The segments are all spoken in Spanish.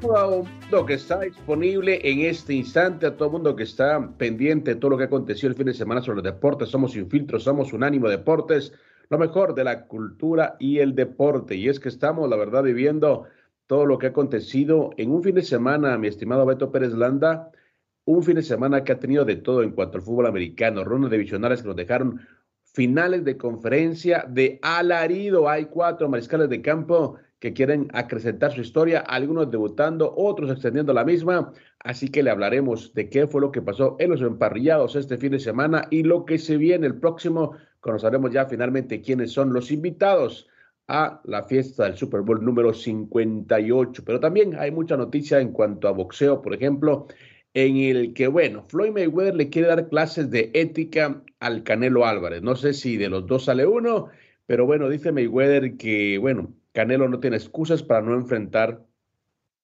Todo mundo que está disponible en este instante, a todo el mundo que está pendiente de todo lo que aconteció el fin de semana sobre los deportes, somos sin filtro, somos unánimo deportes, lo mejor de la cultura y el deporte. Y es que estamos, la verdad, viviendo todo lo que ha acontecido en un fin de semana, mi estimado Beto Pérez Landa, un fin de semana que ha tenido de todo en cuanto al fútbol americano, rondas divisionales que nos dejaron finales de conferencia de alarido. Hay cuatro mariscales de campo que quieren acrecentar su historia, algunos debutando, otros extendiendo la misma. Así que le hablaremos de qué fue lo que pasó en los emparrillados este fin de semana y lo que se viene el próximo. Conoceremos ya finalmente quiénes son los invitados a la fiesta del Super Bowl número 58. Pero también hay mucha noticia en cuanto a boxeo, por ejemplo, en el que, bueno, Floyd Mayweather le quiere dar clases de ética al Canelo Álvarez. No sé si de los dos sale uno, pero bueno, dice Mayweather que, bueno, Canelo no tiene excusas para no enfrentar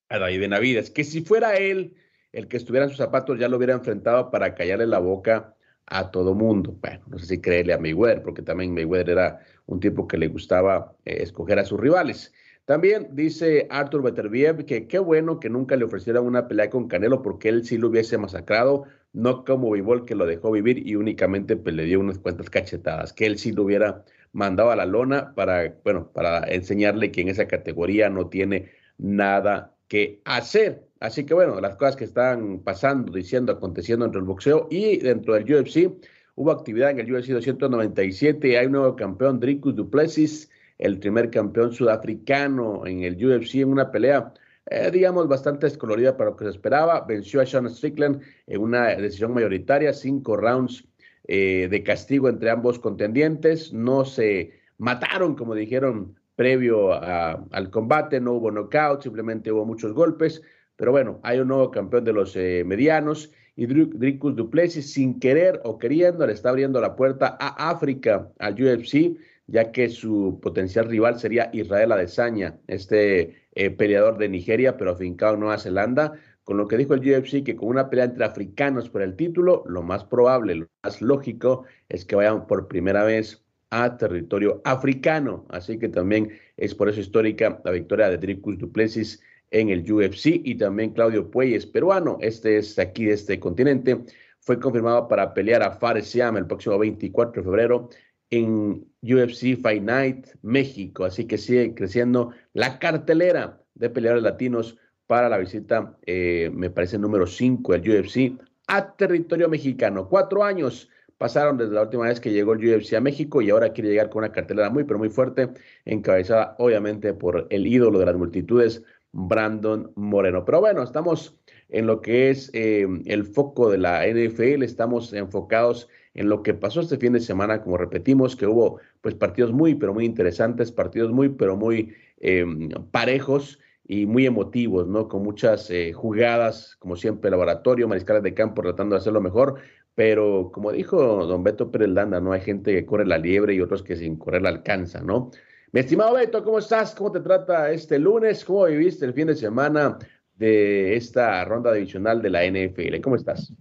a David Benavides, que si fuera él el que estuviera en sus zapatos ya lo hubiera enfrentado para callarle la boca a todo mundo. Bueno, no sé si creerle a Mayweather, porque también Mayweather era un tipo que le gustaba eh, escoger a sus rivales. También dice Arthur Beterbiev que qué bueno que nunca le ofrecieran una pelea con Canelo porque él sí lo hubiese masacrado, no como Bivol que lo dejó vivir y únicamente pues, le dio unas cuantas cachetadas, que él sí lo hubiera mandado a la lona para, bueno, para enseñarle que en esa categoría no tiene nada que hacer. Así que bueno, las cosas que están pasando, diciendo, aconteciendo dentro del boxeo y dentro del UFC, hubo actividad en el UFC 297, hay un nuevo campeón, Dricus Duplessis, el primer campeón sudafricano en el UFC en una pelea, eh, digamos, bastante descolorida para lo que se esperaba. Venció a Sean Strickland en una decisión mayoritaria, cinco rounds eh, de castigo entre ambos contendientes. No se mataron, como dijeron previo al combate, no hubo knockout, simplemente hubo muchos golpes. Pero bueno, hay un nuevo campeón de los eh, medianos y Dricus Duplessis, sin querer o queriendo, le está abriendo la puerta a África, al UFC ya que su potencial rival sería Israel Adesanya, este eh, peleador de Nigeria, pero afincado en Nueva Zelanda, con lo que dijo el UFC, que con una pelea entre africanos por el título, lo más probable, lo más lógico es que vayan por primera vez a territorio africano. Así que también es por eso histórica la victoria de Dricus Duplessis en el UFC y también Claudio Puelles, peruano, este es aquí de este continente, fue confirmado para pelear a Fares Siam el próximo 24 de febrero en UFC Fight Night México. Así que sigue creciendo la cartelera de peleadores latinos para la visita, eh, me parece, número 5 del UFC a territorio mexicano. Cuatro años pasaron desde la última vez que llegó el UFC a México y ahora quiere llegar con una cartelera muy, pero muy fuerte, encabezada obviamente por el ídolo de las multitudes, Brandon Moreno. Pero bueno, estamos en lo que es eh, el foco de la NFL, estamos enfocados en lo que pasó este fin de semana, como repetimos, que hubo pues partidos muy, pero muy interesantes, partidos muy, pero muy em, parejos y muy emotivos, ¿no? Con muchas eh, jugadas, como siempre, laboratorio, mariscales de campo tratando de hacerlo mejor, pero como dijo don Beto Pérez Landa, ¿no? Hay gente que corre la liebre y otros que sin correr la alcanza, ¿no? Mi estimado Beto, ¿cómo estás? ¿Cómo te trata este lunes? ¿Cómo viviste el fin de semana de esta ronda divisional de la NFL? ¿Cómo estás?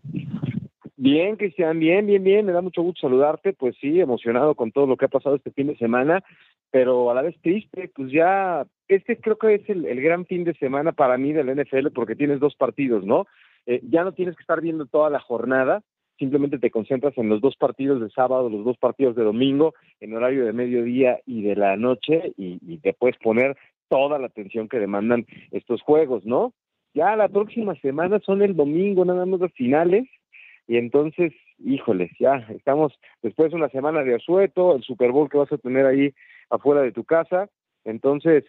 Bien, Cristian, bien, bien, bien. Me da mucho gusto saludarte. Pues sí, emocionado con todo lo que ha pasado este fin de semana, pero a la vez triste. Pues ya, este creo que es el, gran fin de semana para mí del NFL porque tienes dos partidos, ¿no? Eh, ya no tienes que estar viendo toda la jornada, simplemente te concentras en los dos partidos de sábado, los dos partidos de domingo, en horario de mediodía y de la noche, y, y te puedes poner toda la atención que demandan estos juegos, ¿no? Ya la próxima semana son el domingo, nada más los finales, y entonces híjoles, ya estamos después de una semana de asueto, el Super Bowl que vas a tener ahí afuera de tu casa, entonces,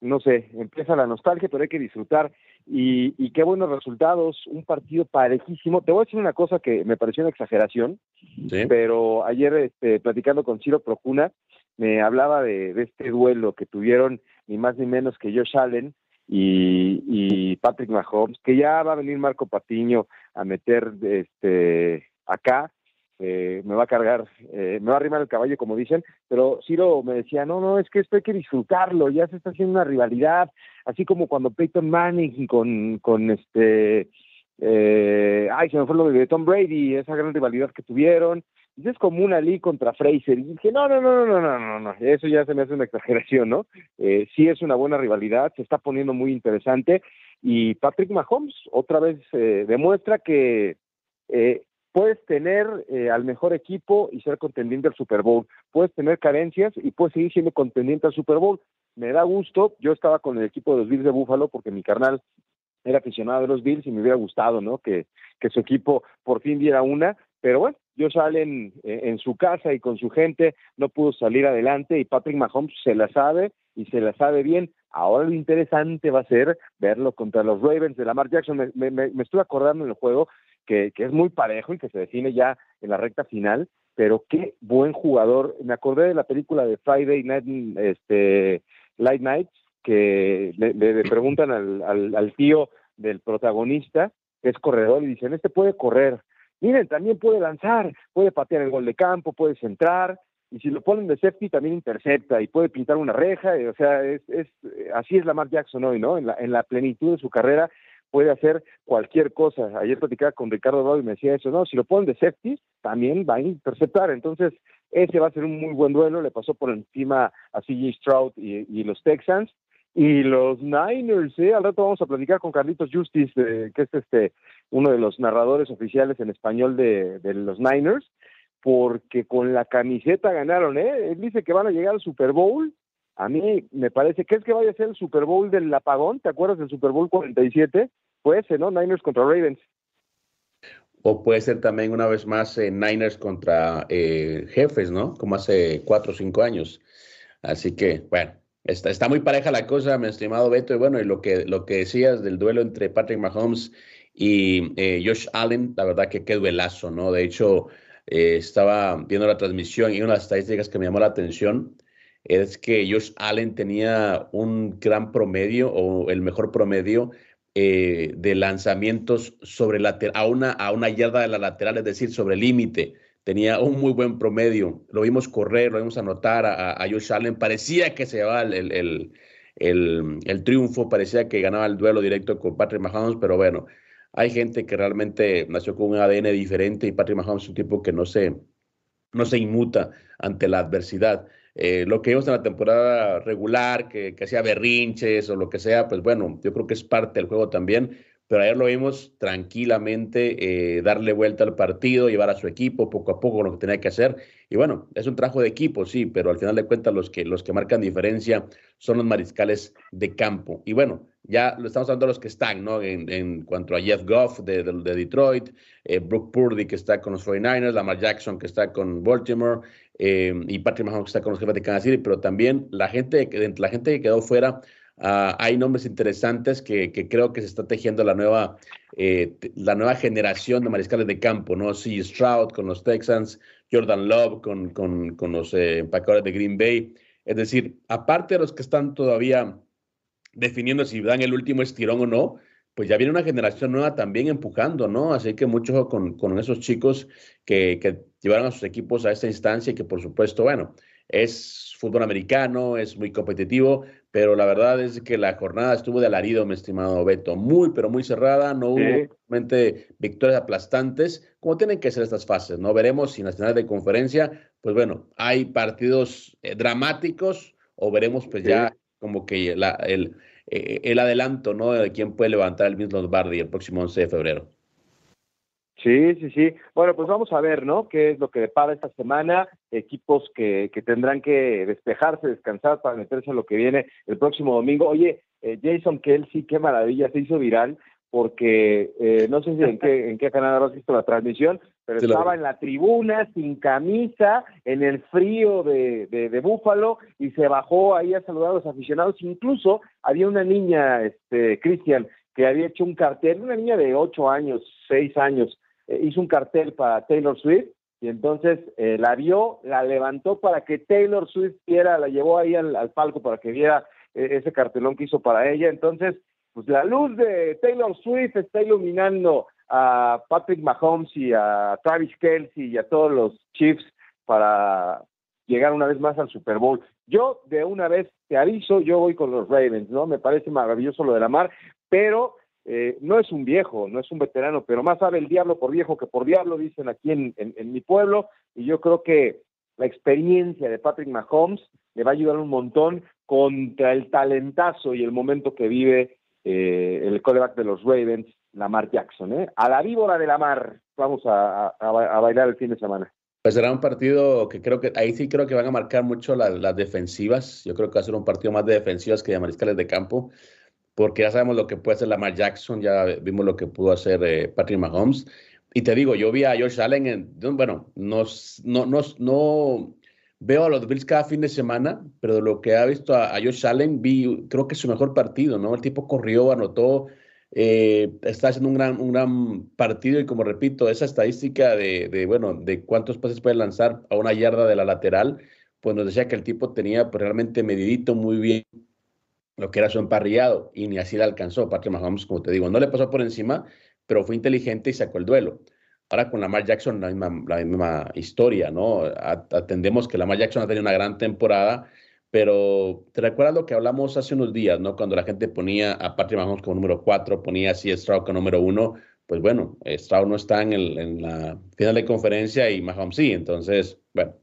no sé, empieza la nostalgia, pero hay que disfrutar. Y, y qué buenos resultados, un partido parejísimo. Te voy a decir una cosa que me pareció una exageración, pero ayer este, platicando con Ciro Procuna, me hablaba de, de este duelo que tuvieron ni más ni menos que Josh Allen y, Patrick Mahomes, que ya va a venir Marco Patiño a meter este acá, eh, me va a cargar, eh, me va a arrimar el caballo, como dicen, pero Ciro me decía, no, no, es que esto hay que disfrutarlo, ya se está haciendo una rivalidad, así como cuando Peyton Manning con, con este, eh, ay, se me fue lo de Tom Brady, esa gran rivalidad que tuvieron, es como una Lee contra Fraser. Y dije, no, no, no, no, no, no, no, eso ya se me hace una exageración, ¿no? Eh, sí es una buena rivalidad, se está poniendo muy interesante. Y Patrick Mahomes otra vez eh, demuestra que eh, puedes tener eh, al mejor equipo y ser contendiente al Super Bowl. Puedes tener carencias y puedes seguir siendo contendiente al Super Bowl. Me da gusto, yo estaba con el equipo de los Bills de Buffalo porque mi carnal era aficionado de los Bills y me hubiera gustado, ¿no? Que, que su equipo por fin diera una, pero bueno, yo salen eh, en su casa y con su gente, no pudo salir adelante y Patrick Mahomes se la sabe y se la sabe bien. Ahora lo interesante va a ser verlo contra los Ravens de Lamar Jackson. Me, me, estuve acordando en el juego que, es muy parejo y que se define ya en la recta final, pero qué buen jugador. Me acordé de la película de Friday Night, este, Light Night, que le, le preguntan al, al, al tío del protagonista, que es corredor, y dicen, este puede correr Miren, también puede lanzar, puede patear el gol de campo, puede centrar, y si lo ponen de safety también intercepta y puede pintar una reja, o sea, es, es así es Lamar Jackson hoy, ¿no? En la, en la plenitud de su carrera puede hacer cualquier cosa. Ayer platicaba con Ricardo Rado y me decía eso, no, si lo ponen de safety, también va a interceptar. Entonces, ese va a ser un muy buen duelo. Le pasó por encima a CJ Stroud y, y los Texans. Y los Niners, ¿eh? Al rato vamos a platicar con Carlitos Justice, eh, que es este uno de los narradores oficiales en español de, de, los Niners, porque con la camiseta ganaron, ¿eh? Él dice que van a llegar al Super Bowl. A mí me parece, que es que vaya a ser el Super Bowl del apagón? ¿Te acuerdas del Super Bowl 47? Puede ser, ¿no? Niners contra Ravens. O puede ser también una vez más eh, Niners contra eh, Jefes, ¿no? Como hace cuatro o cinco años. Así que, bueno, Está, está muy pareja la cosa, mi estimado Beto. Y bueno, y lo que, lo que decías del duelo entre Patrick Mahomes y eh, Josh Allen, la verdad que qué duelazo, ¿no? De hecho, eh, estaba viendo la transmisión y una de las estadísticas que me llamó la atención es que Josh Allen tenía un gran promedio o el mejor promedio eh, de lanzamientos sobre a, una, a una yarda de la lateral, es decir, sobre el límite tenía un muy buen promedio. Lo vimos correr, lo vimos anotar a, a Josh Allen. Parecía que se llevaba el, el, el, el, triunfo, parecía que ganaba el duelo directo con Patrick Mahomes, pero bueno, hay gente que realmente nació con un ADN diferente y Patrick Mahomes es un tipo que no se, no se inmuta ante la adversidad. Eh, lo que vimos en la temporada regular, que, hacía berrinches o lo que sea, pues bueno, yo creo que es parte del juego también pero ayer lo vimos tranquilamente eh, darle vuelta al partido, llevar a su equipo poco a poco lo que tenía que hacer. Y bueno, es un trabajo de equipo, sí, pero al final de cuentas los que, los que marcan diferencia son los mariscales de campo. Y bueno, ya lo estamos hablando de los que están, ¿no? En, cuanto a Jeff Goff de, de, de Detroit, eh, Brooke Purdy que está con los 49ers, Lamar Jackson que está con Baltimore eh, y Patrick Mahomes que está con los jefes de Kansas City, pero también la gente, la gente que quedó fuera Uh, hay nombres interesantes que, que, creo que se está tejiendo la nueva, eh, la nueva generación de mariscales de campo, ¿no? C. Stroud con los Texans, Jordan Love con, con, con los eh, empacadores de Green Bay. Es decir, aparte de los que están todavía definiendo si dan el último estirón o no, pues ya viene una generación nueva también empujando, ¿no? Así que mucho con, con esos chicos que, que llevaron a sus equipos a esta instancia y que por supuesto, bueno, es fútbol americano, es muy competitivo, pero la verdad es que la jornada estuvo de alarido, mi estimado Beto, muy, pero muy cerrada, no hubo realmente victorias aplastantes, como tienen que ser estas fases, ¿no? Veremos si en las finales de conferencia, pues bueno, hay partidos eh, dramáticos o veremos pues sí. ya como que la, el, eh, el adelanto, ¿no? De quién puede levantar el mismo Lombardi el próximo 11 de febrero. Sí, sí, sí. Bueno, pues vamos a ver, ¿no? ¿Qué es lo que depara esta semana? Equipos que, que tendrán que despejarse, descansar para meterse a lo que viene el próximo domingo. Oye, eh, Jason Kelsey, qué maravilla, se hizo viral porque eh, no sé si en qué, en qué canal has visto la transmisión, pero estaba en la tribuna, sin camisa, en el frío de, de, Búfalo, y se bajó ahí a saludar a los aficionados. Incluso había una niña, este, Cristian, que había hecho un cartel, una niña de ocho años, seis años, eh, hizo un cartel para Taylor Swift, y entonces eh, la vio, la levantó para que Taylor Swift viera, la llevó ahí al, al palco para que viera eh, ese cartelón que hizo para ella. Entonces, pues la luz de Taylor Swift está iluminando a Patrick Mahomes y a Travis Kelsey y a todos los Chiefs para llegar una vez más al Super Bowl. Yo de una vez te aviso, yo voy con los Ravens, ¿no? Me parece maravilloso lo de la mar, pero eh, no es un viejo, no es un veterano, pero más sabe el diablo por viejo que por diablo, dicen aquí en, mi pueblo, y yo creo que la experiencia de Patrick Mahomes le va a ayudar un montón contra el talentazo y el momento que vive eh, el coreback de los Ravens, Lamar Jackson. ¿eh? A la víbora de Lamar vamos a, bailar el fin de semana. Pues será un partido que creo que ahí sí creo que van a marcar mucho las defensivas. Yo creo que va a ser un partido más de defensivas que de mariscales de campo, porque ya sabemos lo que puede hacer Lamar Jackson, ya vimos lo que pudo hacer eh, Patrick Mahomes. Y te digo, yo vi a Josh Allen, en, bueno, no, no, no, no veo a los Bills cada fin de semana, pero lo que ha visto a, Josh Allen, vi, creo que es su mejor partido, ¿no? El tipo corrió, anotó, eh, está haciendo un gran, un gran partido y como repito, esa estadística de, de, bueno, de cuántos pases puede lanzar a una yarda de la lateral, pues nos decía que el tipo tenía pues, realmente medidito muy bien lo que era su emparrillado y ni así le alcanzó. Patrick Mahomes, como te digo, no le pasó por encima, pero fue inteligente y sacó el duelo. Ahora con Lamar Jackson la misma, la misma historia, ¿no? Atendemos que Lamar Jackson ha tenido una gran temporada, pero ¿te recuerdas lo que hablamos hace unos días, ¿no? Cuando la gente ponía a Patrick Mahomes como número 4, ponía así a Stroud como número 1, pues bueno, Stroud no está en, el, en la final de conferencia y Mahomes sí, entonces, bueno,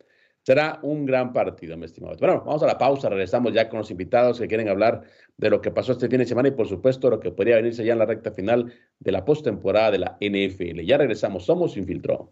será un gran partido, mi estimado. Bueno, vamos a la pausa, regresamos ya con los invitados que quieren hablar de lo que pasó este fin de semana y por supuesto lo que podría venirse ya en la recta final de la postemporada de la NFL. Ya regresamos, somos Infiltró.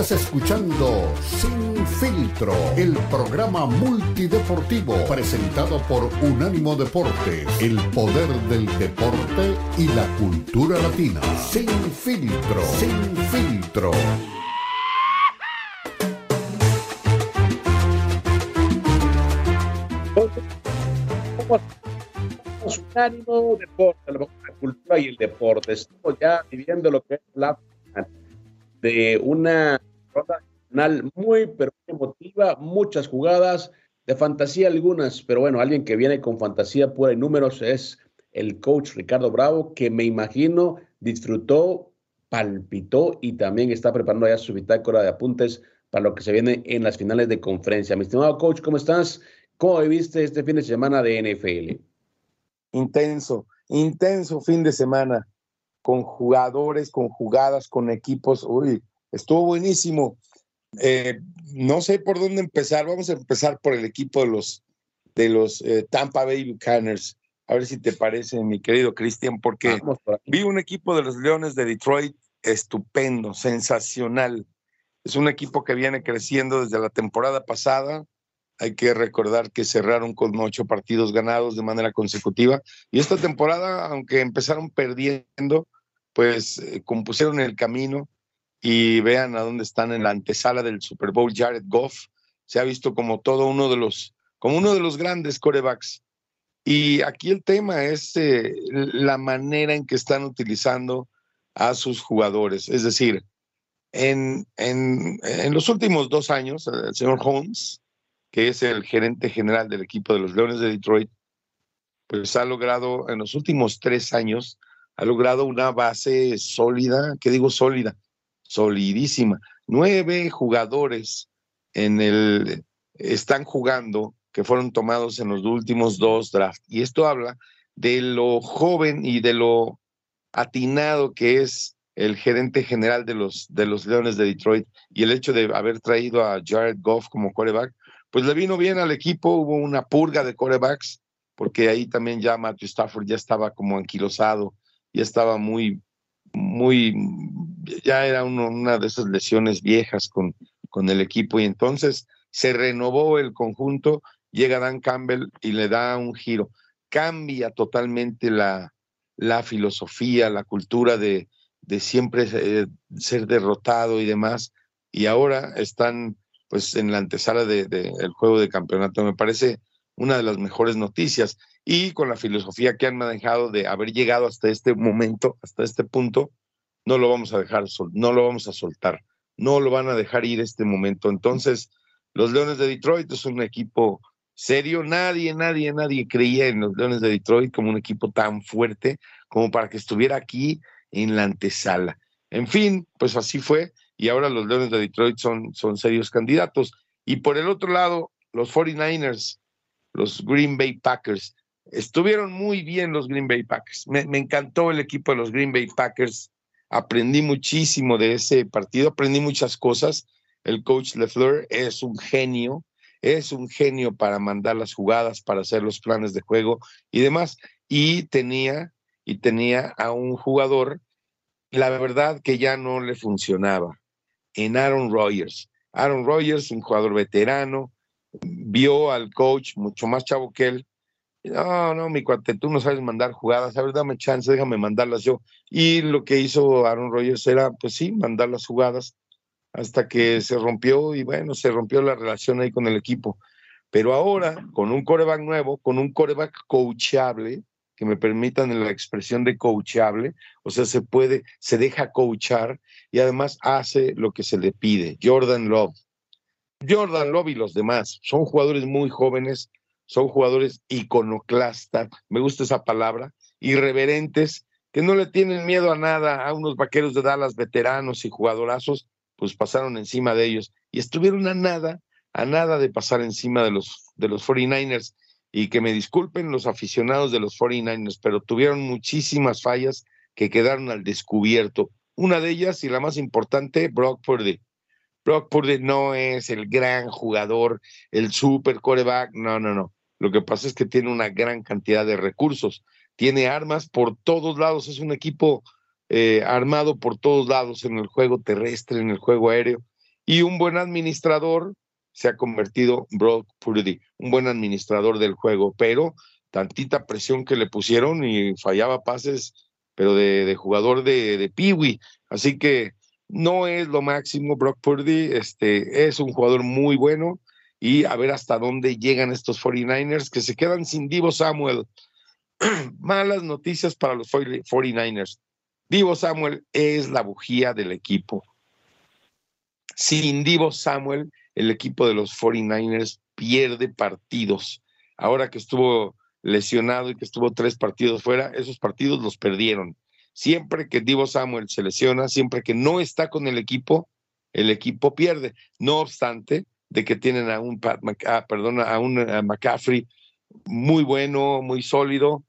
Estás escuchando Sin Filtro, el programa multideportivo presentado por Unánimo Deportes, el poder del deporte y la cultura latina. Sin Filtro, Sin Filtro. un ánimo deporte, la cultura y el deporte. Estamos ya viviendo lo que es la de una ronda final muy, pero muy emotiva, muchas jugadas de fantasía algunas, pero bueno, alguien que viene con fantasía pura y números es el coach Ricardo Bravo, que me imagino disfrutó, palpitó y también está preparando ya su bitácora de apuntes para lo que se viene en las finales de conferencia. Mi estimado coach, ¿cómo estás? ¿Cómo viviste este fin de semana de NFL? Intenso, intenso fin de semana, con jugadores, con jugadas, con equipos. Uy, estuvo buenísimo. Eh, no sé por dónde empezar. Vamos a empezar por el equipo de los, de los eh, Tampa Bay Buccaneers. A ver si te parece, mi querido Cristian, porque vi un equipo de los Leones de Detroit estupendo, sensacional. Es un equipo que viene creciendo desde la temporada pasada hay que recordar que cerraron con ocho partidos ganados de manera consecutiva. Y esta temporada, aunque empezaron perdiendo, pues eh, compusieron el camino y vean a dónde están en la antesala del Super Bowl. Jared Goff se ha visto como todo uno de los, como uno de los grandes corebacks. Y aquí el tema es eh, la manera en que están utilizando a sus jugadores. Es decir, en, en, en los últimos dos años, el señor Holmes que es el gerente general del equipo de los Leones de Detroit, pues ha logrado en los últimos tres años, ha logrado una base sólida, ¿qué digo sólida? Solidísima. Nueve jugadores en el, están jugando que fueron tomados en los últimos dos drafts. Y esto habla de lo joven y de lo atinado que es el gerente general de los, de los Leones de Detroit y el hecho de haber traído a Jared Goff como quarterback, pues le vino bien al equipo, hubo una purga de quarterbacks, porque ahí también ya Matthew Stafford ya estaba como anquilosado, ya estaba muy, muy, ya era una de esas lesiones viejas con, con el equipo. Y entonces se renovó el conjunto, llega Dan Campbell y le da un giro, cambia totalmente la, la filosofía, la cultura de, de siempre eh, ser derrotado y demás, y ahora están pues en la antesala del de, juego de campeonato. Me parece una de las mejores noticias y con la filosofía que han manejado de haber llegado hasta este momento, hasta este punto, no lo vamos a dejar, no lo vamos a soltar, no lo van a dejar ir este momento. Entonces, los Leones de Detroit es un equipo serio, nadie, nadie, nadie creía en los Leones de Detroit como un equipo tan fuerte como para que estuviera aquí en la antesala. En fin, pues así fue y ahora los Leones de Detroit son, son serios candidatos. Y por el otro lado, los 49ers, los Green Bay Packers, estuvieron muy bien los Green Bay Packers. Me, encantó el equipo de los Green Bay Packers. Aprendí muchísimo de ese partido, aprendí muchas cosas. El coach LeFleur es un genio, es un genio para mandar las jugadas, para hacer los planes de juego y demás. Y tenía y tenía a un jugador, la verdad que ya no le funcionaba, en Aaron Rodgers. Aaron Rodgers, un jugador veterano, vio al coach mucho más chavo que él. No, no, mi cuate, tú no sabes mandar jugadas, a ver, dame chance, déjame mandarlas yo. Y lo que hizo Aaron Rodgers era, pues sí, mandar las jugadas hasta que se rompió y bueno, se rompió la relación ahí con el equipo. Pero ahora, con un coreback nuevo, con un coreback coachable, que me permitan la expresión de coachable, o sea, se puede, se deja coachar y además hace lo que se le pide. Jordan Love. Jordan Love y los demás son jugadores muy jóvenes, son jugadores iconoclastas, me gusta esa palabra, irreverentes, que no le tienen miedo a nada a unos vaqueros de Dallas veteranos y jugadorazos, pues pasaron encima de ellos y estuvieron a nada, a nada de pasar encima de los, de los 49ers y que me disculpen los aficionados de los 49ers, pero tuvieron muchísimas fallas que quedaron al descubierto. Una de ellas y la más importante, Brock Purdy. Brock Purdy no es el gran jugador, el super coreback, no, no, no. Lo que pasa es que tiene una gran cantidad de recursos, tiene armas por todos lados, es un equipo eh, armado por todos lados en el juego terrestre, en el juego aéreo, y un buen administrador se ha convertido Brock Purdy, un buen administrador del juego, pero tantita presión que le pusieron y fallaba pases, pero de, jugador de, de. Así que no es lo máximo Brock Purdy, este, es un jugador muy bueno y a ver hasta dónde llegan estos 49ers que se quedan sin Divo Samuel. Malas noticias para los 49ers. Divo Samuel es la bujía del equipo. Sin Divo Samuel, el equipo de los 49ers pierde partidos. Ahora que estuvo lesionado y que estuvo tres partidos fuera, esos partidos los perdieron. Siempre que Divo Samuel se lesiona, siempre que no está con el equipo, el equipo pierde. No obstante, de que tienen a un Pat ah, a un McCaffrey muy bueno, muy sólido,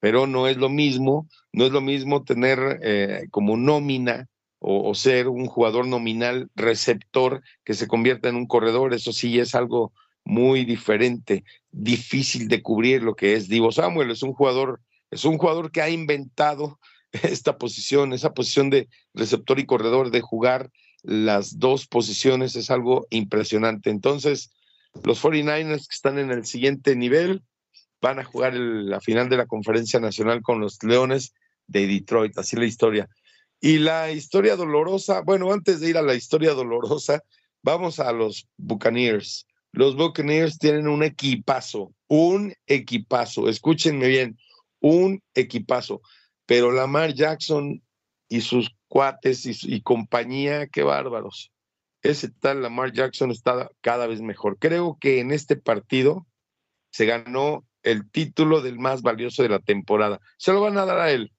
pero no es lo mismo, no es lo mismo tener eh, como nómina o, ser un jugador nominal receptor que se convierta en un corredor, eso sí es algo muy diferente, difícil de cubrir lo que es Divo Samuel, es un jugador, es un jugador que ha inventado esta posición, esa posición de receptor y corredor, de jugar las dos posiciones, es algo impresionante. Entonces, los 49ers que están en el siguiente nivel van a jugar la final de la conferencia nacional con los Leones de Detroit, así la historia. Y la historia dolorosa, bueno, antes de ir a la historia dolorosa, vamos a los Buccaneers. Los Buccaneers tienen un equipazo, un equipazo, escúchenme bien, un equipazo. Pero Lamar Jackson y sus cuates y, compañía, qué bárbaros. Ese tal Lamar Jackson está cada vez mejor. Creo que en este partido se ganó el título del más valioso de la temporada. Se lo van a dar a él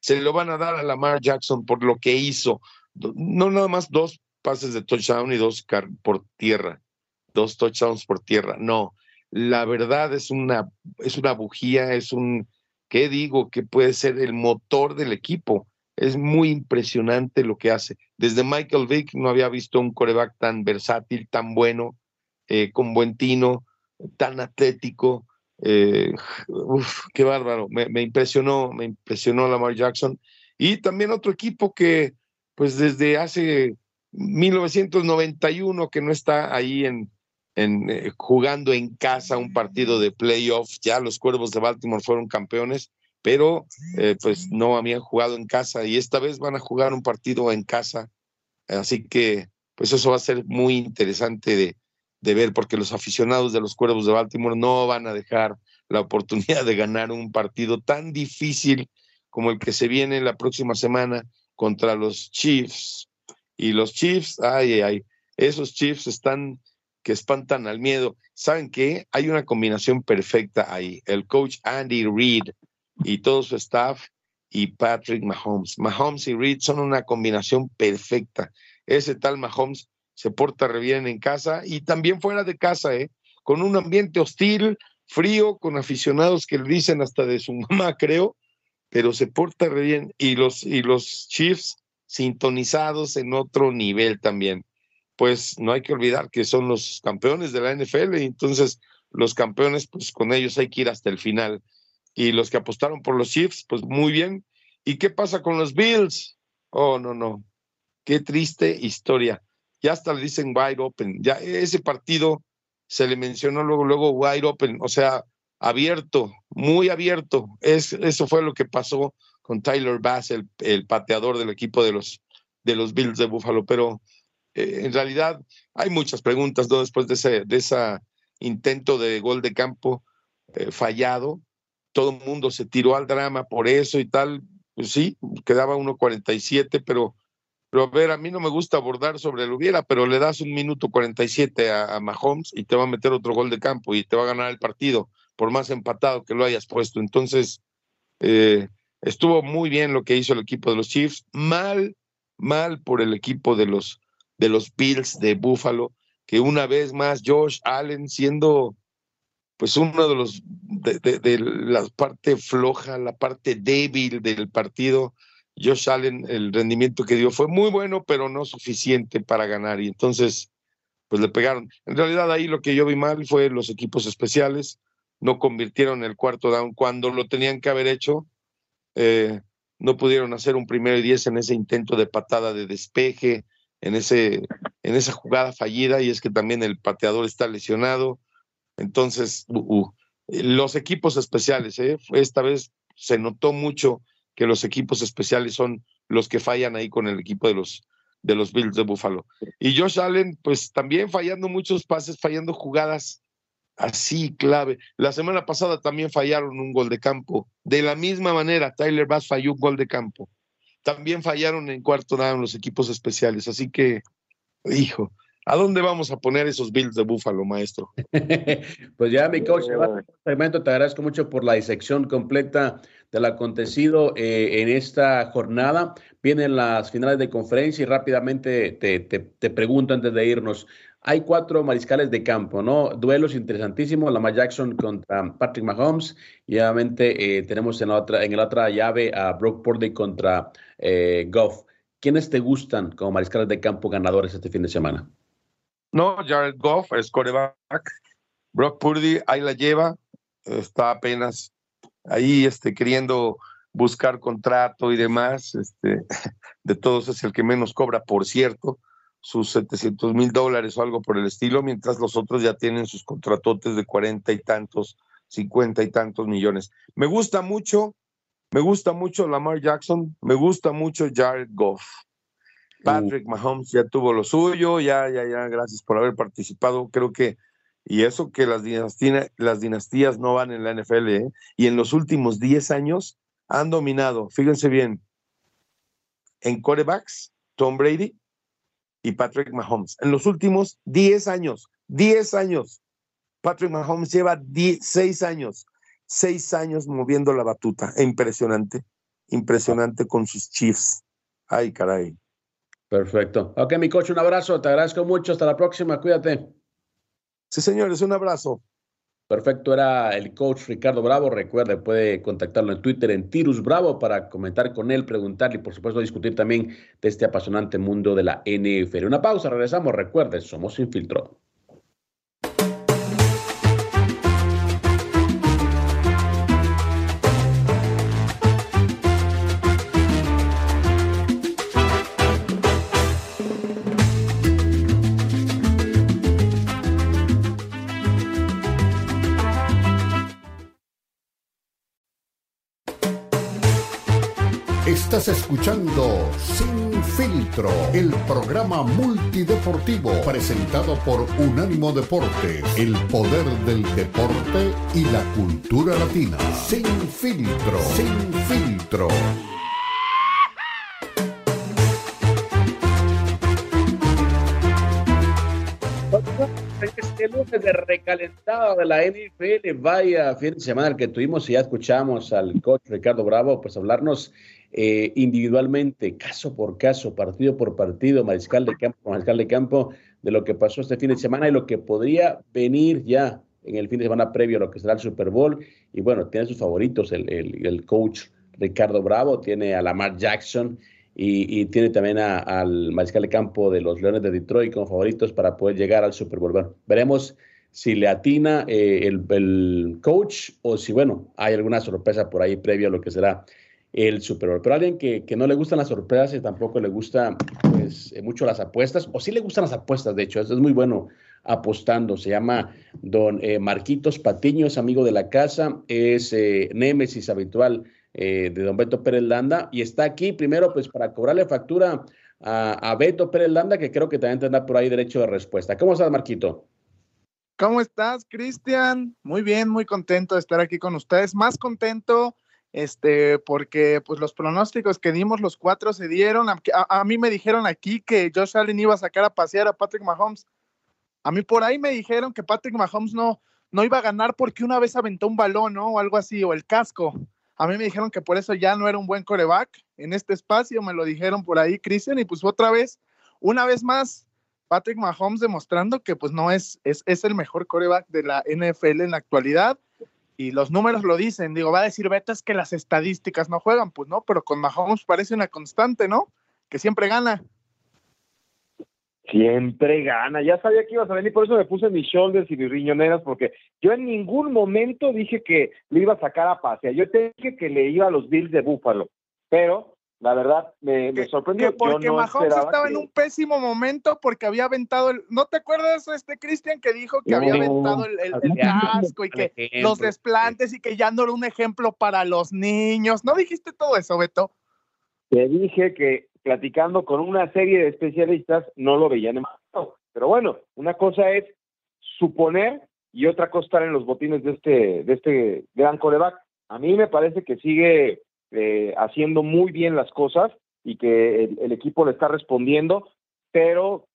se lo van a dar a Lamar Jackson por lo que hizo. No nada más dos pases de touchdown y dos por tierra, dos touchdowns por tierra. No, la verdad es una, es una bujía, es un, ¿qué digo? Que puede ser el motor del equipo. Es muy impresionante lo que hace. Desde Michael Vick no había visto un coreback tan versátil, tan bueno, eh, con buen tino, tan atlético. Eh, qué bárbaro. Me, impresionó, me impresionó Lamar Jackson. Y también otro equipo que, pues desde hace 1991 que no está ahí en eh, jugando en casa un partido de playoff. Ya los Cuervos de Baltimore fueron campeones, pero eh, pues no habían jugado en casa y esta vez van a jugar un partido en casa. Así que pues eso va a ser muy interesante de, de ver porque los aficionados de los Cuervos de Baltimore no van a dejar la oportunidad de ganar un partido tan difícil como el que se viene la próxima semana contra los Chiefs. Y los Chiefs, ay, ay, esos Chiefs están que espantan al miedo. ¿Saben qué? Hay una combinación perfecta ahí. El coach Andy Reid y todo su staff y Patrick Mahomes. Mahomes y Reid son una combinación perfecta. Ese tal Mahomes se porta re bien en casa y también fuera de casa, ¿eh? Con un ambiente hostil, frío, con aficionados que le dicen hasta de su mamá, creo, pero se porta re bien. Y los, y los Chiefs sintonizados en otro nivel también pues no hay que olvidar que son los campeones de la NFL y entonces los campeones, pues con ellos hay que ir hasta el final. Y los que apostaron por los Chiefs, pues muy bien. ¿Y qué pasa con los Bills? Oh, no, no. Qué triste historia. Ya hasta le dicen wide open. Ya ese partido se le mencionó luego, luego wide open, o sea, abierto, muy abierto. Es, eso fue lo que pasó con Tyler Bass, el, el pateador del equipo de los, de los Bills de Buffalo. Pero eh, en realidad hay muchas preguntas después de ese de intento de gol de campo eh, fallado. Todo el mundo se tiró al drama por eso y tal. Pues sí, quedaba 1.47, pero, pero a ver, a mí no me gusta abordar sobre el hubiera, pero le das un minuto 47 a, a Mahomes y te va a meter otro gol de campo y te va a ganar el partido, por más empatado que lo hayas puesto. Entonces, eh, estuvo muy bien lo que hizo el equipo de los Chiefs, mal, mal por el equipo de los, de los Bills de Buffalo, que una vez más Josh Allen siendo pues uno de los de, la parte floja, la parte débil del partido, Josh Allen, el rendimiento que dio fue muy bueno, pero no suficiente para ganar. Y entonces, pues le pegaron. En realidad ahí lo que yo vi mal fue los equipos especiales, no convirtieron el cuarto down cuando lo tenían que haber hecho. Eh, no pudieron hacer un primero y diez en ese intento de patada de despeje, en, ese, en esa jugada fallida y es que también el pateador está lesionado. Entonces, uh, uh, los equipos especiales, ¿eh? esta vez se notó mucho que los equipos especiales son los que fallan ahí con el equipo de los, de los Bills de Buffalo. Y Josh Allen, pues también fallando muchos pases, fallando jugadas así clave. La semana pasada también fallaron un gol de campo. De la misma manera, Tyler Bass falló un gol de campo también fallaron en cuarto down los equipos especiales. Así que, hijo, ¿a dónde vamos a poner esos Bills de Búfalo, maestro? pues ya, mi coach, segmento, te agradezco mucho por la disección completa del acontecido eh, en esta jornada. Vienen las finales de conferencia y rápidamente te, te, te pregunto antes de irnos. Hay cuatro mariscales de campo, ¿no? Duelos interesantísimos, Lamar Jackson contra Patrick Mahomes y obviamente eh, tenemos en la, otra, en la otra llave a Brock Purdy contra eh, Goff. ¿Quiénes te gustan como mariscales de campo ganadores este fin de semana? No, Jared Goff es coreback. Brock Purdy ahí la lleva, está apenas ahí este, queriendo buscar contrato y demás. Este, de todos es el que menos cobra, por cierto sus 700 mil dólares o algo por el estilo, mientras los otros ya tienen sus contratotes de cuarenta y tantos, cincuenta y tantos millones. Me gusta mucho, me gusta mucho Lamar Jackson, me gusta mucho Jared Goff. Patrick Mahomes ya tuvo lo suyo, ya, ya, ya, gracias por haber participado. Creo que, y eso que las dinastías, las dinastías no van en la NFL, ¿eh? y en los últimos 10 años han dominado, fíjense bien, en corebacks, Tom Brady, y Patrick Mahomes. En los últimos 10 años, 10 años, Patrick Mahomes lleva 6 años, 6 años moviendo la batuta. Impresionante, impresionante con sus Chiefs. Ay, caray. Perfecto. Ok, mi coach, un abrazo. Te agradezco mucho. Hasta la próxima. Cuídate. Sí, señores, un abrazo. Perfecto, era el coach Ricardo Bravo. Recuerde, puede contactarlo en Twitter en Tirus Bravo para comentar con él, preguntarle y por supuesto discutir también de este apasionante mundo de la NFL. Una pausa, regresamos. Recuerde, somos Sin Estás escuchando Sin Filtro, el programa multideportivo presentado por Unánimo Deportes, el poder del deporte y la cultura latina. Sin Filtro, Sin Filtro. Este lunes de recalentado de la NFL, vaya fin de semana que tuvimos y ya escuchamos al coach Ricardo Bravo, pues hablarnos eh, individualmente, caso por caso, partido por partido, mariscal de campo, mariscal de campo, de lo que pasó este fin de semana y lo que podría venir ya en el fin de semana previo a lo que será el Super Bowl. Y bueno, tiene sus favoritos el, el, coach Ricardo Bravo, tiene a Lamar Jackson y, tiene también al mariscal de campo de los Leones de Detroit como favoritos para poder llegar al Super Bowl. veremos si le atina eh, el, el, coach o si, bueno, hay alguna sorpresa por ahí previo a lo que será el Super Bowl. Pero alguien que, no le gustan las sorpresas y tampoco le gusta pues, eh, mucho las apuestas, o sí le gustan las apuestas, de hecho, es muy bueno apostando. Se llama don eh, Marquitos Patiño, es amigo de la casa, es eh, némesis habitual de don Beto Pérez Landa y está aquí primero pues para cobrarle factura a, Beto Pérez Landa, que creo que también tendrá por ahí derecho de respuesta. ¿Cómo estás, Marquito? ¿Cómo estás, Cristian? Muy bien, muy contento de estar aquí con ustedes. Más contento este, porque pues los pronósticos que dimos los cuatro se dieron. A, mí me dijeron aquí que Josh Allen iba a sacar a pasear a Patrick Mahomes. A mí por ahí me dijeron que Patrick Mahomes no, no iba a ganar porque una vez aventó un balón, ¿no? O algo así, o el casco. A mí me dijeron que por eso ya no era un buen coreback en este espacio, me lo dijeron por ahí, Christian, y pues otra vez, una vez más, Patrick Mahomes demostrando que pues no es, es, es el mejor coreback de la NFL en la actualidad y los números lo dicen, digo, va a decir Beto es que las estadísticas no juegan, pues no, pero con Mahomes parece una constante, ¿no? Que siempre gana. Siempre gana, ya sabía que ibas a venir, por eso me puse mis shoulders y mis riñoneras, porque yo en ningún momento dije que le iba a sacar a pase, yo te dije que le iba a los Bills de Búfalo, pero la verdad me, sorprendió. porque Mahomes estaba en un pésimo momento porque había aventado el. ¿No te acuerdas, este Cristian, que dijo que había aventado el, el, casco y que los desplantes y que ya no era un ejemplo para los niños? ¿No dijiste todo eso, Beto? Te dije que platicando con una serie de especialistas no lo veían en Pero bueno, una cosa es suponer y otra cosa estar en los botines de este, de este gran coreback. A mí me parece que sigue eh, haciendo muy bien las cosas y que el, equipo le está respondiendo, pero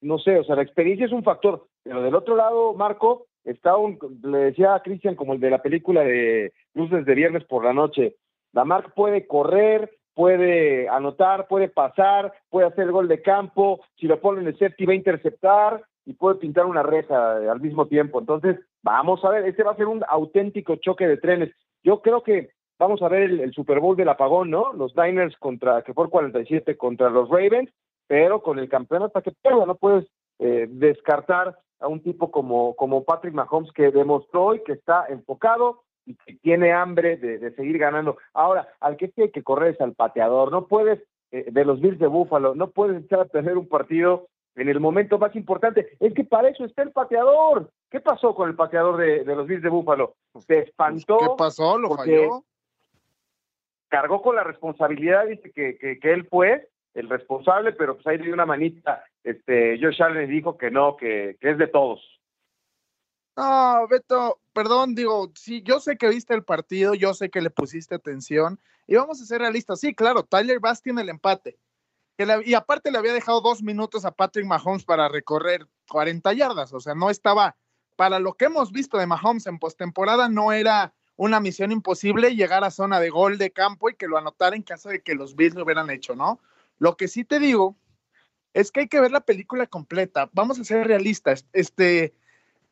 no sé, o sea, la experiencia es un factor, pero del otro lado, Marco, está un, le decía a Cristian como el de la película de Luces de Viernes por la Noche, la Marc puede correr, puede anotar, puede pasar, puede hacer el gol de campo, si lo pone en el safety va a interceptar y puede pintar una reja al mismo tiempo. Entonces, vamos a ver, este va a ser un auténtico choque de trenes. Yo creo que vamos a ver el, Super Bowl del apagón, ¿no? Los Diners contra, que fue el 47 contra los Ravens, pero con el campeón hasta que pierda, no puedes eh, descartar a un tipo como, como Patrick Mahomes que demostró hoy que está enfocado y que tiene hambre de, seguir ganando. Ahora, al que tiene que correr es al pateador, no puedes, eh, de los Bills de Búfalo, no puedes echar a perder un partido en el momento más importante. Es que para eso está el pateador. ¿Qué pasó con el pateador de, los Bills de Búfalo? Se espantó. ¿Qué pasó? ¿Lo falló? Cargó con la responsabilidad, dice que, él fue el responsable, pero pues ahí le dio una manita, este, Josh Allen dijo que no, que, que es de todos. No, Beto, perdón, digo, sí, yo sé que viste el partido, yo sé que le pusiste atención, y vamos a ser realistas, sí, claro, Tyler Bass tiene el empate, y aparte le había dejado dos minutos a Patrick Mahomes para recorrer 40 yardas, o sea, no estaba, para lo que hemos visto de Mahomes en postemporada, no era una misión imposible llegar a zona de gol de campo y que lo anotara en caso de que los Bills lo hubieran hecho, ¿no? Lo que sí te digo es que hay que ver la película completa. Vamos a ser realistas. Este,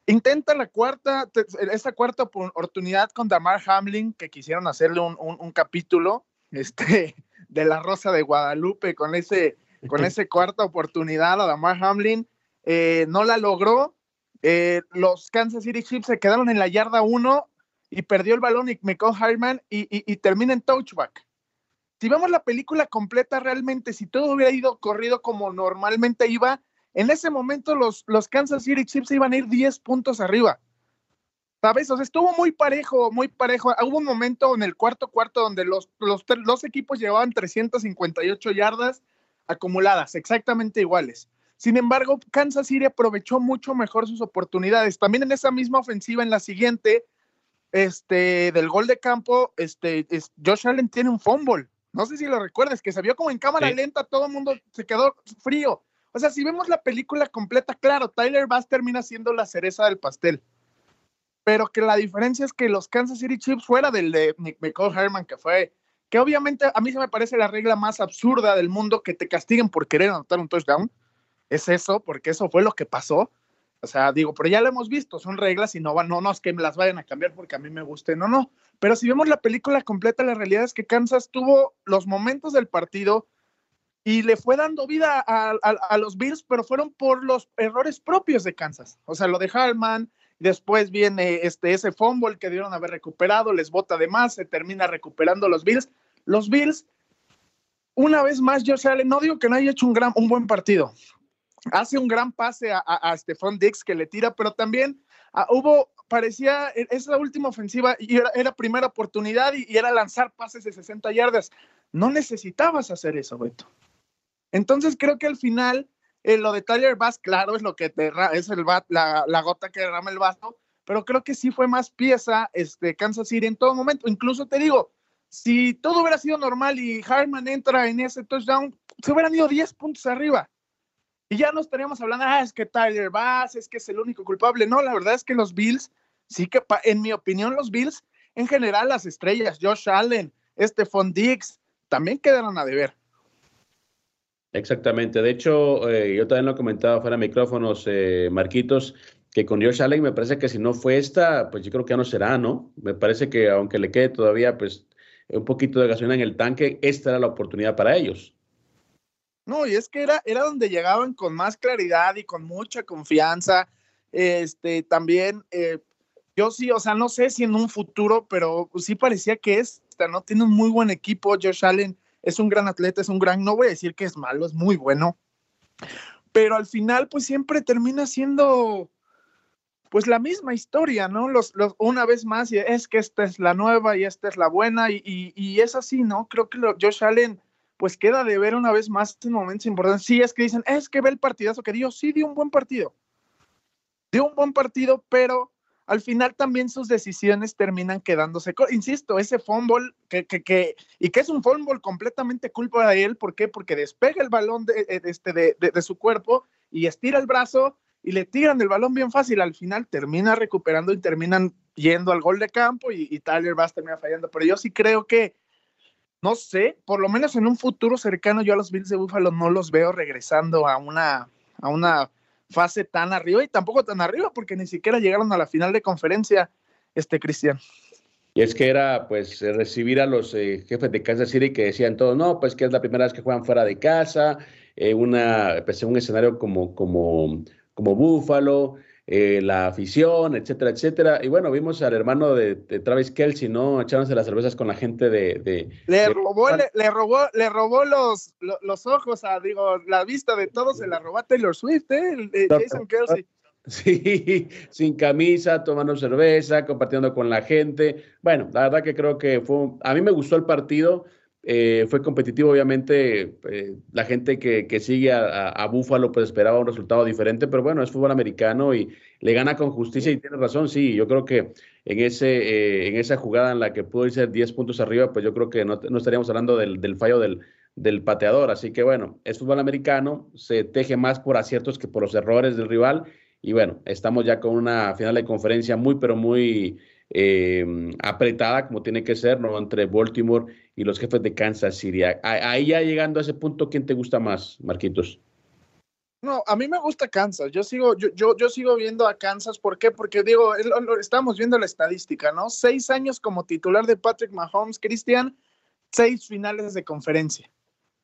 Intenta la cuarta, esta cuarta oportunidad con Damar Hamlin, que quisieron hacerle un, capítulo este, de la Rosa de Guadalupe con ese, con ese cuarta oportunidad a Damar Hamlin. Eh, no la logró. Eh, los Kansas City Chiefs se quedaron en la yarda 1 y perdió el balón y Michael Harman y, y, termina en touchback. Si vemos la película completa, realmente, si todo hubiera ido corrido como normalmente iba, en ese momento los, los Kansas City Chiefs iban a ir 10 puntos arriba. ¿Sabes? O sea, estuvo muy parejo, muy parejo. Hubo un momento en el cuarto cuarto donde los, los, equipos llevaban 358 yardas acumuladas, exactamente iguales. Sin embargo, Kansas City aprovechó mucho mejor sus oportunidades. También en esa misma ofensiva, en la siguiente, este, del gol de campo, este, Josh Allen tiene un fumble. No sé si lo recuerdas, que se vio como en cámara lenta, todo el mundo se quedó frío. O sea, si vemos la película completa, claro, Tyler Bass termina siendo la cereza del pastel. Pero que la diferencia es que los Kansas City Chiefs, fuera del de Nick McCall Herman, que fue, que obviamente a mí se me parece la regla más absurda del mundo que te castiguen por querer anotar un touchdown. Es eso, porque eso fue lo que pasó. O sea, digo, pero ya lo hemos visto, son reglas y no van, no, no es que me las vayan a cambiar porque a mí me guste, no, no. Pero si vemos la película completa, la realidad es que Kansas tuvo los momentos del partido y le fue dando vida a, los Bills, pero fueron por los errores propios de Kansas. O sea, lo de Harman, después viene este, ese fumble que dieron haber recuperado, les bota de más, se termina recuperando los Bills. Los Bills, una vez más, Josh Allen, no digo que no haya hecho un, gran, un buen partido, hace un gran pase a, Stephon Dix que le tira, pero también ah, hubo, parecía, e, esa última ofensiva y era, primera oportunidad y, era lanzar pases de 60 yardas. No necesitabas hacer eso, Beto. Entonces creo que al final eh, lo de Tyler Bass, claro, es lo que te es el la, gota que derrama el vaso, pero creo que sí fue más pieza este, Kansas City en todo momento. Incluso te digo, si todo hubiera sido normal y Harman entra en ese touchdown, se hubieran ido 10 puntos arriba. Y ya no estaríamos hablando, ah, es que Tyler Bass, es que es el único culpable. No, la verdad es que los Bills, sí que, en mi opinión, los Bills, en general, las estrellas, Josh Allen, Stephon Diggs, también quedaron a deber. Exactamente. De hecho, eh, yo también lo comentaba fuera de micrófonos, eh, Marquitos, que con Josh Allen me parece que si no fue esta, pues yo creo que ya no será, ¿no? Me parece que aunque le quede todavía, pues, un poquito de gasolina en el tanque, esta era la oportunidad para ellos. No, y es que era, era donde llegaban con más claridad y con mucha confianza. Este, también, eh, yo sí, o sea, no sé si en un futuro, pero sí parecía que esta, ¿no? Tiene un muy buen equipo, Josh Allen es un gran atleta, es un gran, no voy a decir que es malo, es muy bueno, pero al final pues siempre termina siendo pues la misma historia, ¿no? Los, los, una vez más, es que esta es la nueva y esta es la buena y, y, es así, ¿no? Creo que Josh Allen pues queda de ver una vez más en momentos importantes. Sí, es que dicen, es que ve el partidazo que dio, sí dio un buen partido, dio un buen partido, pero al final también sus decisiones terminan quedándose. Insisto, ese fumble, que, que, y que es un fumble completamente culpa de él, ¿por qué? Porque despega el balón de, eh, este, de, su cuerpo y estira el brazo y le tiran el balón bien fácil. Al final termina recuperando y terminan yendo al gol de campo y, Tyler Bass termina fallando. Pero yo sí creo que, no sé, por lo menos en un futuro cercano, yo a los Bills de Buffalo no los veo regresando a una, a una fase tan arriba y tampoco tan arriba porque ni siquiera llegaron a la final de conferencia, este Cristian. Y es que era pues recibir a los eh, jefes de Kansas City que decían todos, no, pues que es la primera vez que juegan fuera de casa, eh, una, pues, un escenario como, como, como Búfalo, eh, la afición, etcétera, etcétera. Y bueno, vimos al hermano de, Travis Kelsey, ¿no? Echándose las cervezas con la gente de... le, robó, le, robó, le robó los, los, ojos, a, digo, la vista de todos, se la robó a Taylor Swift, ¿eh? Jason Kelsey. Sí, sin camisa, tomando cerveza, compartiendo con la gente. Bueno, la verdad que creo que fue, a mí me gustó el partido. Eh, fue competitivo, obviamente. Eh, la gente que, sigue a, a, Búfalo pues esperaba un resultado diferente, pero bueno, es fútbol americano y le gana con justicia y tiene razón. Sí, yo creo que en, ese, eh, en esa jugada en la que pudo irse 10 puntos arriba, pues yo creo que no, estaríamos hablando del, fallo del, del, pateador. Así que bueno, es fútbol americano, se teje más por aciertos que por los errores del rival. Y bueno, estamos ya con una final de conferencia muy, pero muy eh, apretada como tiene que ser, ¿no? Entre Baltimore y los jefes de Kansas City. Ahí ya llegando a ese punto, ¿quién te gusta más, Marquitos? No, a mí me gusta Kansas. Yo sigo, yo, yo, sigo viendo a Kansas. ¿Por qué? Porque digo, estamos viendo la estadística, ¿no? Seis años como titular de Patrick Mahomes, Cristian, seis finales de conferencia.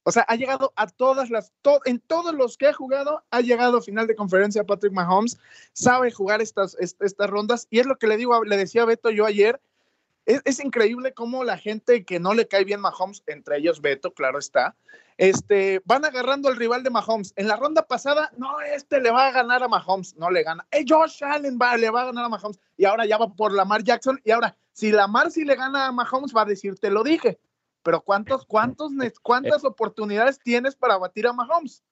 O sea, ha llegado a todas las, en todos los que ha jugado, ha llegado a final de conferencia Patrick Mahomes, sabe jugar estas, estas rondas y es lo que le digo, le decía a Beto yo ayer, es, increíble cómo la gente que no le cae bien Mahomes, entre ellos Beto, claro está, este, van agarrando al rival de Mahomes. En la ronda pasada, no, este le va a ganar a Mahomes, no le gana. Hey, Josh Allen va, le va a ganar a Mahomes. Y ahora ya va por Lamar Jackson. Y ahora, si Lamar sí le gana a Mahomes, va a decir, te lo dije. Pero ¿cuántos, cuántos, cuántas oportunidades tienes para batir a Mahomes?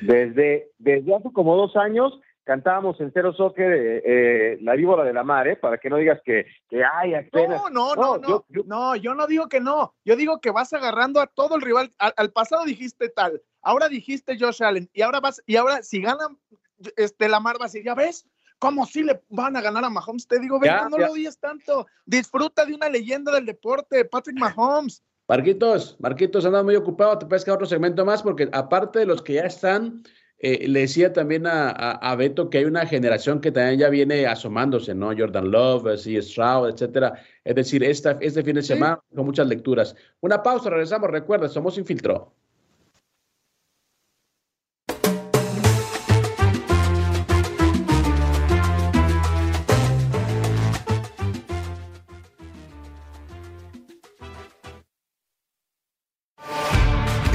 Desde, desde hace como dos años cantábamos en Cero Soccer eh, eh, la víbora de la mar, ¿eh? Para que no digas que, que hay apenas. No, no, no, no, yo, no, yo no digo que no. Yo digo que vas agarrando a todo el rival. Al, pasado dijiste tal, ahora dijiste Josh Allen, y ahora vas, y ahora si ganan este, la mar, vas a decir, ya ves, como si le van a ganar a Mahomes. Te digo, venga, no lo digas tanto. Disfruta de una leyenda del deporte, Patrick Mahomes. Marquitos, Marquitos, andas muy ocupado, te quedar otro segmento más, porque aparte de los que ya están eh, le decía también a, Beto que hay una generación que también ya viene asomándose, ¿no? Jordan Love, C. Stroud, etcétera. Es decir, esta, este fin de semana con muchas lecturas. Una pausa, regresamos. Recuerda, somos Infiltro.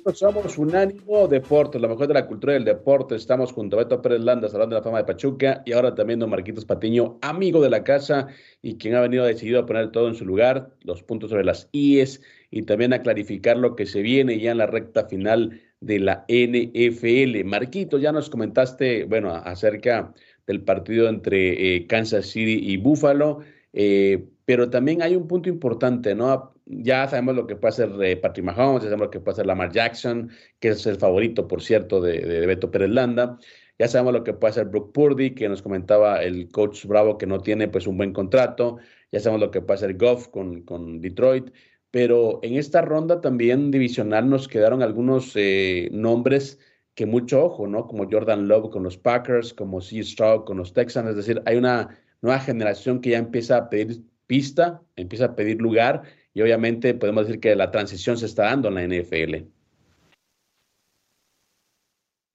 Estamos somos Unánimo Deportes, lo mejor de la cultura del deporte. Estamos junto a Beto Pérez Landa, Salón de la Fama de Pachuca, y ahora también don Marquitos Patiño, amigo de la casa y quien ha venido decidido a poner todo en su lugar, los puntos sobre las IES y también a clarificar lo que se viene ya en la recta final de la NFL. Marquitos, ya nos comentaste, bueno, acerca del partido entre eh, Kansas City y Buffalo. Eh, pero también hay un punto importante, ¿no? Ya sabemos lo que puede hacer eh, Patrick Mahomes, ya sabemos lo que puede hacer Lamar Jackson, que es el favorito, por cierto, de, de Beto Pérez Landa. Ya sabemos lo que puede hacer Brooke Purdy, que nos comentaba el coach Bravo que no tiene pues un buen contrato. Ya sabemos lo que puede hacer Goff con, con Detroit. Pero en esta ronda también divisional nos quedaron algunos eh, nombres que mucho ojo, ¿no? Como Jordan Love con los Packers, como C. Stroud con los Texans. Es decir, hay una nueva generación que ya empieza a pedir pista, empieza a pedir lugar y obviamente podemos decir que la transición se está dando en la NFL.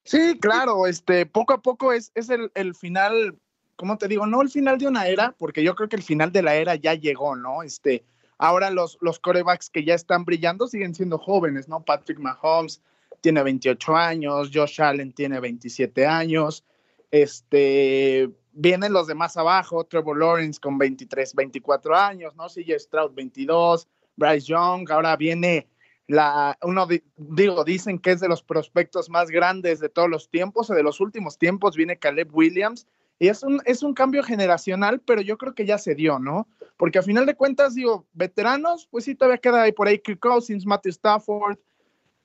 Sí, claro, este, poco a poco es, el, final, ¿cómo te digo? No el final de una era, porque yo creo que el final de la era ya llegó, ¿no? Este, ahora los, los corebacks que ya están brillando siguen siendo jóvenes, ¿no? Patrick Mahomes tiene 28 años, Josh Allen tiene 27 años, este, vienen los de más abajo, Trevor Lawrence con 23, 24 años, ¿no? CJ Stroud 22, Bryce Young, ahora viene la, uno, digo, dicen que es de los prospectos más grandes de todos los tiempos, o de los últimos tiempos, viene Caleb Williams, y es un, es un cambio generacional, pero yo creo que ya se dio, ¿no? Porque a final de cuentas, digo, veteranos, pues sí, todavía queda ahí por ahí Kirk Cousins, Matthew Stafford,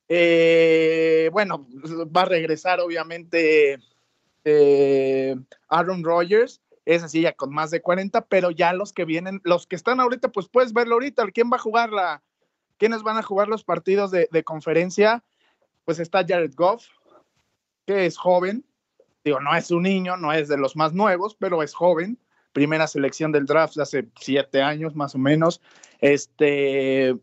eh, bueno, va a regresar obviamente Aaron Rodgers, es así ya con más de 40, pero ya los que vienen, los que están ahorita, pues puedes verlo ahorita, ¿quién va a jugar la, quiénes van a jugar los partidos de, conferencia? Pues está Jared Goff, que es joven, digo, no es un niño, no es de los más nuevos, pero es joven, primera selección del draft de hace siete años más o menos, este,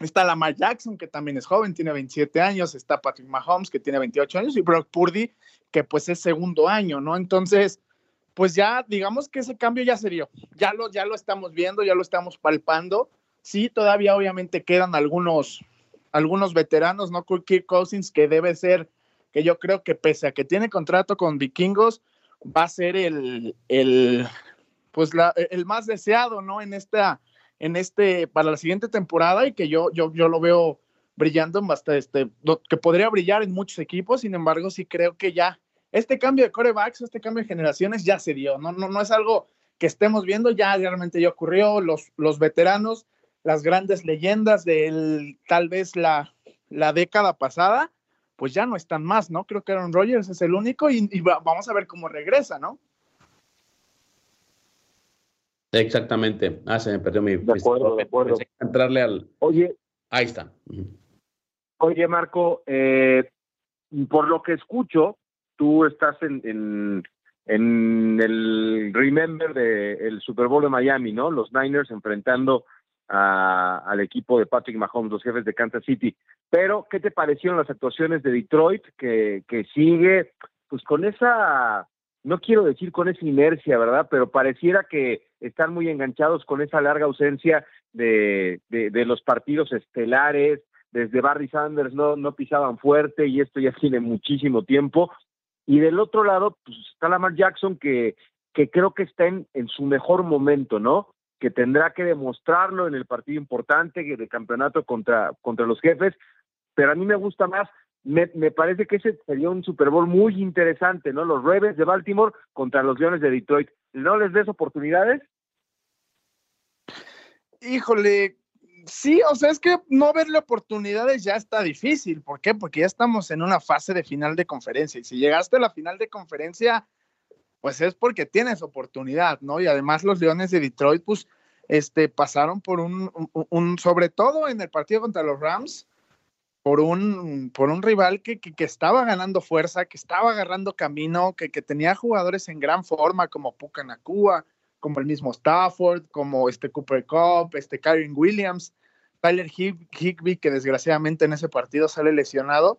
Está Lamar Jackson, que también es joven, tiene 27 años. Está Patrick Mahomes, que tiene 28 años. Y Brock Purdy, que pues es segundo año, ¿no? Entonces, pues ya digamos que ese cambio ya se dio, ya lo, ya lo estamos viendo, ya lo estamos palpando. Sí, todavía obviamente quedan algunos, algunos veteranos, ¿no? Kirk Cousins, que debe ser, que yo creo que pese a que tiene contrato con Vikingos, va a ser el, el pues el más deseado, ¿no? En esta, en este, para la siguiente temporada y que yo, yo, yo lo veo brillando bastante, este, que podría brillar en muchos equipos, sin embargo, sí creo que ya este cambio de corebacks, este cambio de generaciones ya se dio, no, no, no es algo que estemos viendo, ya realmente ya ocurrió, los, los veteranos, las grandes leyendas de tal vez la, la década pasada, pues ya no están más, ¿no? Creo que Aaron Rodgers es el único y, vamos a ver cómo regresa, ¿no? Exactamente. Ah, se me perdió mi. De acuerdo, de acuerdo. entrarle al. Oye. Ahí está. Oye, Marco, eh, por lo que escucho, tú estás en, en, en el Remember del Super Bowl de Miami, ¿no? Los Niners enfrentando al equipo de Patrick Mahomes, los jefes de Kansas City. Pero, ¿qué te parecieron las actuaciones de Detroit que, que sigue, pues con esa, no quiero decir con esa inercia, ¿verdad? Pero pareciera que están muy enganchados con esa larga ausencia de, de, los partidos estelares, desde Barry Sanders no, no pisaban fuerte y esto ya tiene muchísimo tiempo. Y del otro lado, pues está Lamar Jackson que, que creo que está en, en su mejor momento, ¿no? que tendrá que demostrarlo en el partido importante de campeonato contra, contra los jefes, pero a mí me gusta más, me, me, parece que ese sería un Super Bowl muy interesante, ¿no? Los Ravens de Baltimore contra los Leones de Detroit. ¿No les des oportunidades? Híjole, sí, o sea, es que no verle oportunidades ya está difícil. ¿Por qué? Porque ya estamos en una fase de final de conferencia. Y si llegaste a la final de conferencia, pues es porque tienes oportunidad, ¿no? Y además los Leones de Detroit, pues, este, pasaron por un, un, sobre todo en el partido contra los Rams, por un, por un rival que, que, estaba ganando fuerza, que estaba agarrando camino, que, que tenía jugadores en gran forma como Puka Nakua, como el mismo Stafford, como este Cooper Cup, este Kyron Williams, Tyler Higby, que desgraciadamente en ese partido sale lesionado,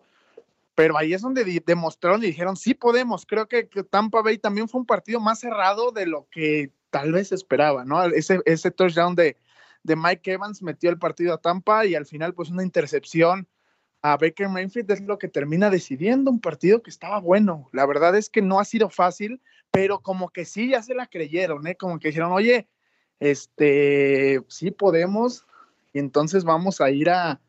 pero ahí es donde demostraron y dijeron, sí podemos. Creo que, Tampa Bay también fue un partido más cerrado de lo que tal vez esperaba, ¿no? Ese, ese touchdown de, de Mike Evans metió el partido a Tampa y al final pues una intercepción a Baker Mayfield es lo que termina decidiendo un partido que estaba bueno. La verdad es que no ha sido fácil, pero como que sí ya se la creyeron, ¿eh? Como que dijeron, oye, este, sí podemos y entonces vamos a ir a,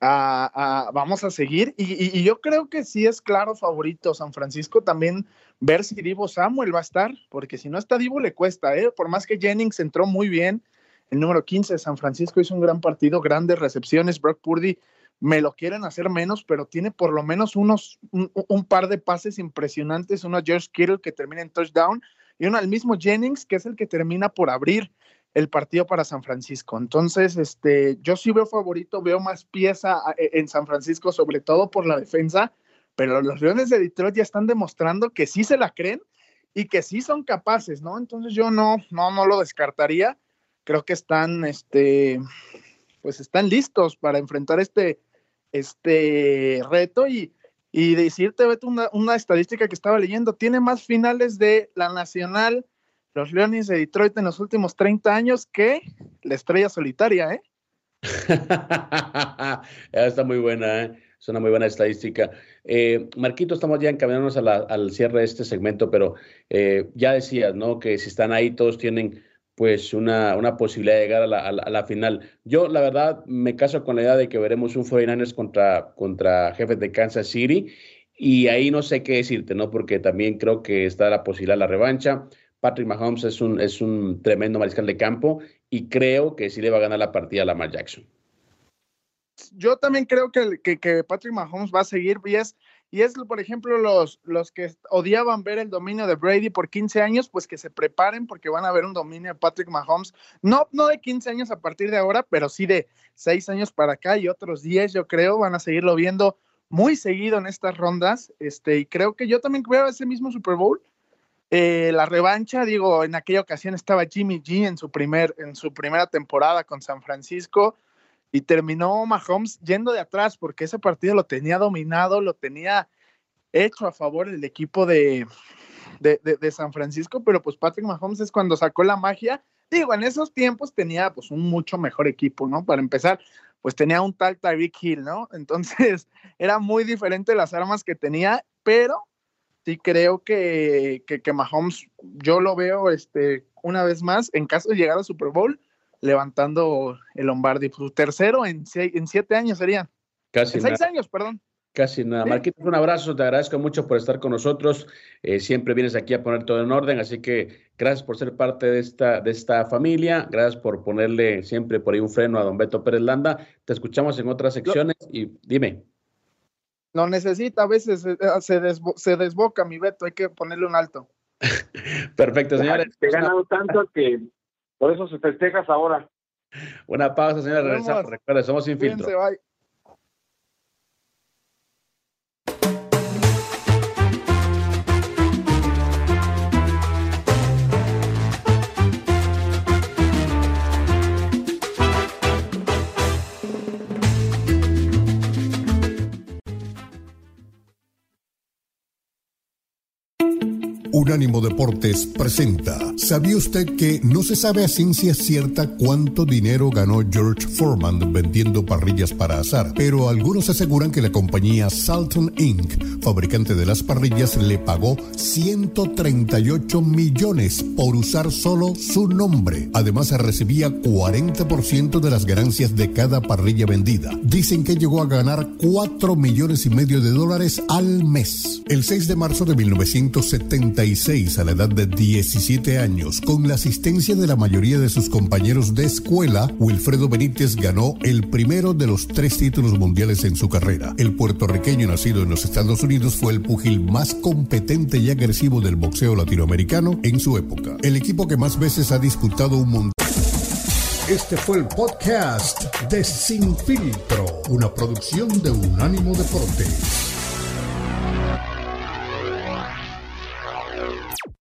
vamos a seguir. Y, yo creo que sí es claro favorito San Francisco también ver si Divo Samuel va a estar, porque si no está Divo le cuesta, ¿eh? por más que Jennings entró muy bien. El número 15 de San Francisco hizo un gran partido, grandes recepciones. Brock Purdy me lo quieren hacer menos, pero tiene por lo menos unos, un, par de pases impresionantes. Uno a George Kittle que termina en touchdown y uno al mismo Jennings que es el que termina por abrir el partido para San Francisco. Entonces, este, yo sí veo favorito, veo más pieza e, en San Francisco, sobre todo por la defensa, pero los Leones de Detroit ya están demostrando que sí se la creen y que sí son capaces, ¿no? Entonces yo no, no, no lo descartaría. Creo que están, este, pues están listos para enfrentar este, este reto y, y decirte, una, una estadística que estaba leyendo, tiene más finales de la Nacional los Leones de Detroit en los últimos 30 años que la estrella solitaria, ¿eh? Está muy buena, ¿eh? es una muy buena estadística. Eh, Marquito, estamos ya encaminándonos al cierre de este segmento, pero eh, ya decías, ¿no? Que si están ahí, todos tienen pues una, una posibilidad de llegar a la, a, la, final. Yo, la verdad, me caso con la idea de que veremos un 49ers contra, contra jefes de Kansas City y ahí no sé qué decirte, ¿no? Porque también creo que está la posibilidad de la revancha. Patrick Mahomes es un, es un tremendo mariscal de campo y creo que sí le va a ganar la partida a Lamar Jackson. Yo también creo que, que, Patrick Mahomes va a seguir y es, y es, por ejemplo, los, los que odiaban ver el dominio de Brady por 15 años, pues que se preparen porque van a ver un dominio de Patrick Mahomes, no, no de 15 años a partir de ahora, pero sí de 6 años para acá y otros 10, yo creo, van a seguirlo viendo muy seguido en estas rondas, este, y creo que yo también veo ese mismo Super Bowl, eh, la revancha, digo, en aquella ocasión estaba Jimmy G en su, primer, en su primera temporada con San Francisco y terminó Mahomes yendo de atrás porque ese partido lo tenía dominado, lo tenía hecho a favor del equipo de, de, San Francisco, pero pues Patrick Mahomes es cuando sacó la magia. Digo, en esos tiempos tenía pues un mucho mejor equipo, ¿no? Para empezar, pues tenía un tal Tyreek Hill, ¿no? Entonces era muy diferente las armas que tenía, pero sí creo que, que, Mahomes, yo lo veo este, una vez más, en caso de llegar al Super Bowl, levantando el Lombardi. Su tercero en, en siete años sería. Casi en seis años, perdón. Casi nada. Marquitos, un abrazo, te agradezco mucho por estar con nosotros. Eh, siempre vienes aquí a poner todo en orden, así que gracias por ser parte de esta, de esta familia. Gracias por ponerle siempre por ahí un freno a don Beto Pérez Landa. Te escuchamos en otras secciones y dime. Lo necesita, a veces se, se, desboca mi Beto, hay que ponerle un alto. Perfecto, señores. Te he ganado tanto que por eso se festejas ahora. Una pausa, señores. Regresamos. Recuerda, somos sin filtro. Unánimo Deportes presenta. ¿Sabía usted que no se sabe a ciencia cierta cuánto dinero ganó George Foreman vendiendo parrillas para azar? Pero algunos aseguran que la compañía Salton Inc., fabricante de las parrillas, le pagó 138 millones por usar solo su nombre. Además, recibía 40% de las ganancias de cada parrilla vendida. Dicen que llegó a ganar 4 millones y medio de dólares al mes. El 6 de marzo de 1970 a la edad de 17 años, con la asistencia de la mayoría de sus compañeros de escuela, Wilfredo Benítez ganó el primero de los tres títulos mundiales en su carrera. El puertorriqueño nacido en los Estados Unidos fue el pugil más competente y agresivo del boxeo latinoamericano en su época. El equipo que más veces ha disputado un mundial. Este fue el podcast de Sin Filtro, una producción de Unánimo Deportes.